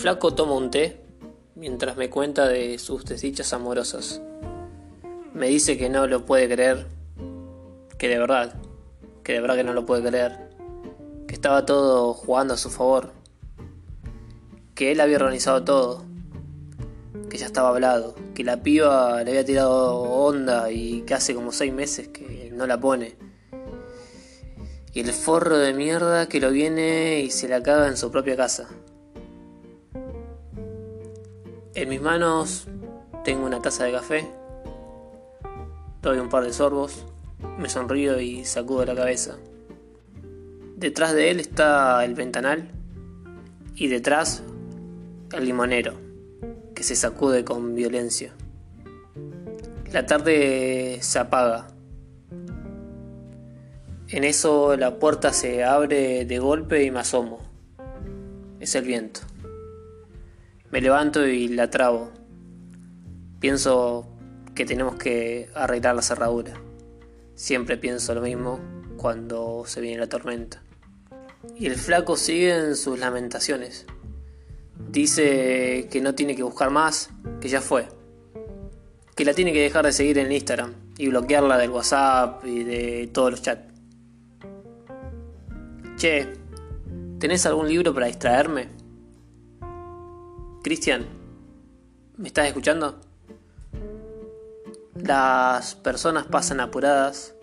flaco toma un té mientras me cuenta de sus desdichas amorosas. Me dice que no lo puede creer, que de verdad, que de verdad que no lo puede creer, que estaba todo jugando a su favor, que él había organizado todo, que ya estaba hablado, que la piba le había tirado onda y que hace como seis meses que no la pone. Y el forro de mierda que lo viene y se la caga en su propia casa. En mis manos tengo una taza de café, doy un par de sorbos, me sonrío y sacudo la cabeza. Detrás de él está el ventanal y detrás el limonero, que se sacude con violencia. La tarde se apaga. En eso la puerta se abre de golpe y me asomo. Es el viento. Me levanto y la trabo. Pienso que tenemos que arreglar la cerradura. Siempre pienso lo mismo cuando se viene la tormenta. Y el flaco sigue en sus lamentaciones. Dice que no tiene que buscar más, que ya fue. Que la tiene que dejar de seguir en Instagram y bloquearla del WhatsApp y de todos los chats. Che, ¿tenés algún libro para distraerme? Cristian, ¿me estás escuchando? Las personas pasan apuradas,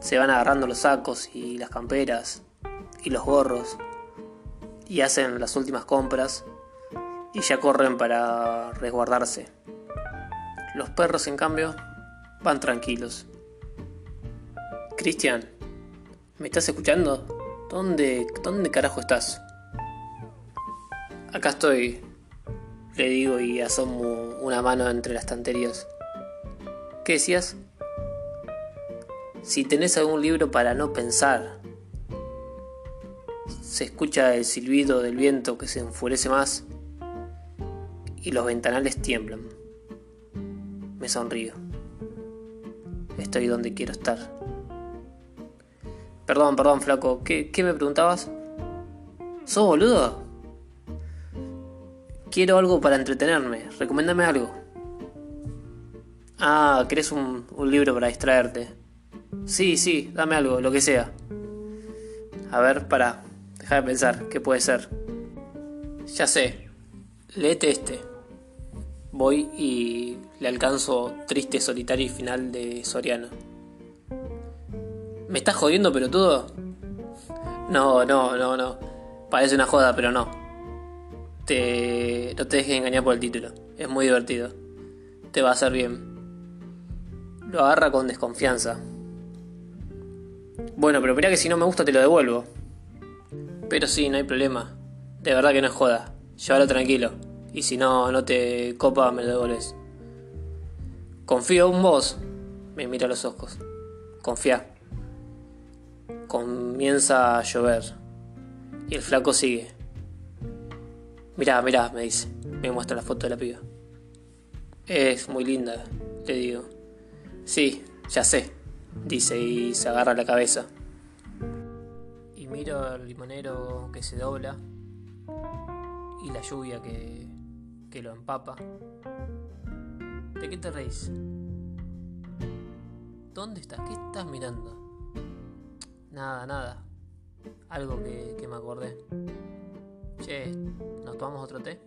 se van agarrando los sacos y las camperas y los gorros y hacen las últimas compras y ya corren para resguardarse. Los perros, en cambio, van tranquilos. Cristian, ¿me estás escuchando? ¿Dónde, ¿Dónde carajo estás? Acá estoy, le digo y asomo una mano entre las estanterías. ¿Qué decías? Si tenés algún libro para no pensar, se escucha el silbido del viento que se enfurece más y los ventanales tiemblan. Me sonrío. Estoy donde quiero estar. Perdón, perdón, flaco. ¿Qué, qué me preguntabas? ¿Sos boludo? Quiero algo para entretenerme. Recomendame algo. Ah, ¿querés un, un libro para distraerte? Sí, sí, dame algo, lo que sea. A ver, para. Deja de pensar, ¿qué puede ser? Ya sé. Léete este. Voy y le alcanzo Triste, Solitario y Final de Soriano. ¿Me estás jodiendo, pelotudo? No, no, no, no. Parece una joda, pero no te, no te dejes engañar por el título. Es muy divertido. Te va a hacer bien. Lo agarra con desconfianza. Bueno, pero mira que si no me gusta te lo devuelvo. Pero sí, no hay problema. De verdad que no es joda. Llévalo tranquilo. Y si no, no te copa, me lo devuelves. Confío en vos. Me mira a los ojos. Confía. Comienza a llover. Y el flaco sigue. Mirá, mirá, me dice. Me muestra la foto de la piba. Es muy linda, le digo. Sí, ya sé, dice y se agarra la cabeza. Y miro al limonero que se dobla y la lluvia que, que lo empapa. ¿De qué te reís? ¿Dónde estás? ¿Qué estás mirando? Nada, nada. Algo que, que me acordé. Che, ¿nos tomamos otro té?